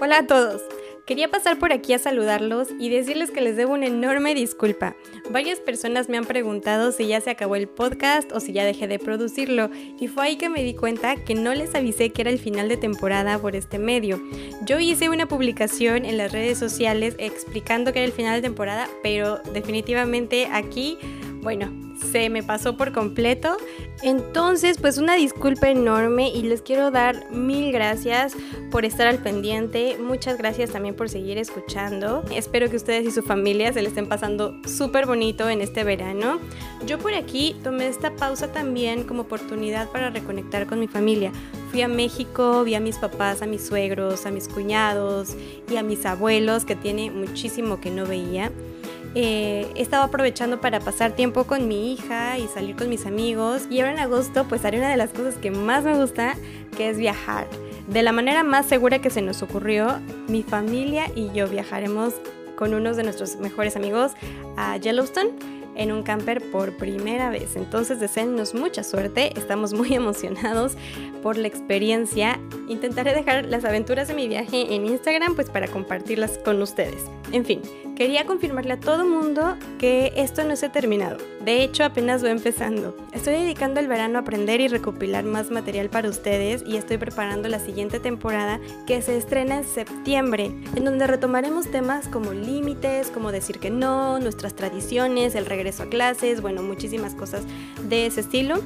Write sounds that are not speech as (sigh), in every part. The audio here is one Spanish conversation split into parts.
Hola a todos. Quería pasar por aquí a saludarlos y decirles que les debo una enorme disculpa. Varias personas me han preguntado si ya se acabó el podcast o si ya dejé de producirlo y fue ahí que me di cuenta que no les avisé que era el final de temporada por este medio. Yo hice una publicación en las redes sociales explicando que era el final de temporada, pero definitivamente aquí bueno, se me pasó por completo. Entonces, pues una disculpa enorme y les quiero dar mil gracias por estar al pendiente. Muchas gracias también por seguir escuchando. Espero que ustedes y su familia se le estén pasando súper bonito en este verano. Yo por aquí tomé esta pausa también como oportunidad para reconectar con mi familia. Fui a México, vi a mis papás, a mis suegros, a mis cuñados y a mis abuelos que tiene muchísimo que no veía. Eh, he estado aprovechando para pasar tiempo con mi hija y salir con mis amigos. Y ahora en agosto pues haré una de las cosas que más me gusta, que es viajar. De la manera más segura que se nos ocurrió, mi familia y yo viajaremos con unos de nuestros mejores amigos a Yellowstone en un camper por primera vez. Entonces deseennos mucha suerte, estamos muy (laughs) emocionados por la experiencia. Intentaré dejar las aventuras de mi viaje en Instagram pues para compartirlas con ustedes. En fin, Quería confirmarle a todo mundo que esto no se ha terminado. De hecho, apenas va empezando. Estoy dedicando el verano a aprender y recopilar más material para ustedes y estoy preparando la siguiente temporada que se estrena en septiembre, en donde retomaremos temas como límites, como decir que no, nuestras tradiciones, el regreso a clases, bueno, muchísimas cosas de ese estilo.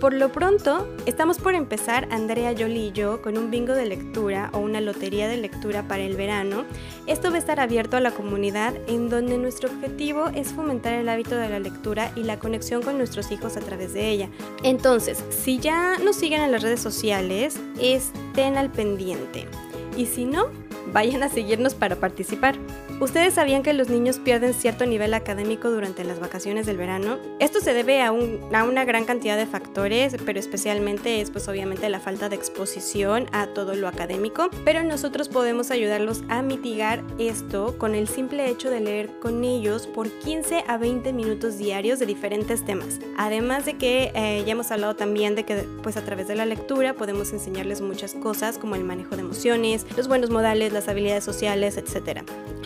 Por lo pronto, estamos por empezar Andrea, Jolie y yo con un bingo de lectura o una lotería de lectura para el verano. Esto va a estar abierto a la comunidad en donde nuestro objetivo es fomentar el hábito de la lectura y la conexión con nuestros hijos a través de ella. Entonces, si ya nos siguen en las redes sociales, estén al pendiente. Y si no, vayan a seguirnos para participar. ¿Ustedes sabían que los niños pierden cierto nivel académico durante las vacaciones del verano? Esto se debe a, una gran cantidad de factores, pero especialmente es pues obviamente la falta de exposición a todo lo académico, pero nosotros podemos ayudarlos a mitigar esto con el simple hecho de leer con ellos por 15 a 20 minutos diarios de diferentes temas. Además de que eh, ya hemos hablado también de que pues a través de la lectura podemos enseñarles muchas cosas como el manejo de emociones, los buenos modales, las habilidades sociales, etc.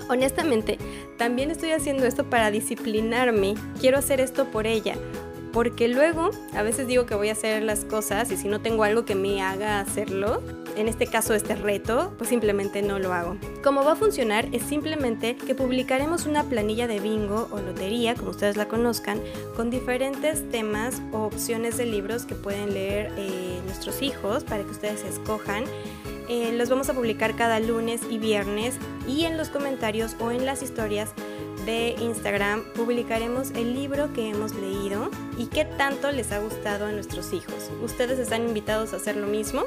Honestamente, también estoy haciendo esto para disciplinarme. Quiero hacer esto por ella. Porque luego a veces digo que voy a hacer las cosas y si no tengo algo que me haga hacerlo, en este caso este reto, pues simplemente no lo hago. Cómo va a funcionar es simplemente que publicaremos una planilla de bingo o lotería, como ustedes la conozcan, con diferentes temas o opciones de libros que pueden leer eh, nuestros hijos para que ustedes escojan eh, los vamos a publicar cada lunes y viernes y en los comentarios o en las historias de Instagram publicaremos el libro que hemos leído y qué tanto les ha gustado a nuestros hijos. Ustedes están invitados a hacer lo mismo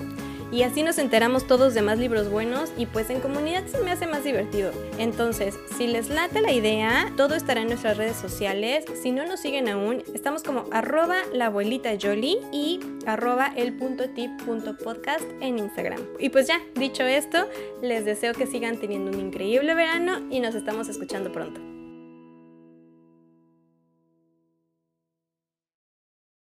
y así nos enteramos todos de más libros buenos y pues en comunidad se me hace más divertido. Entonces, si les late la idea, todo estará en nuestras redes sociales. Si no nos siguen aún, estamos como arroba la abuelita Jolie y arroba el punto en Instagram. Y pues ya, dicho esto, les deseo que sigan teniendo un increíble verano y nos estamos escuchando pronto.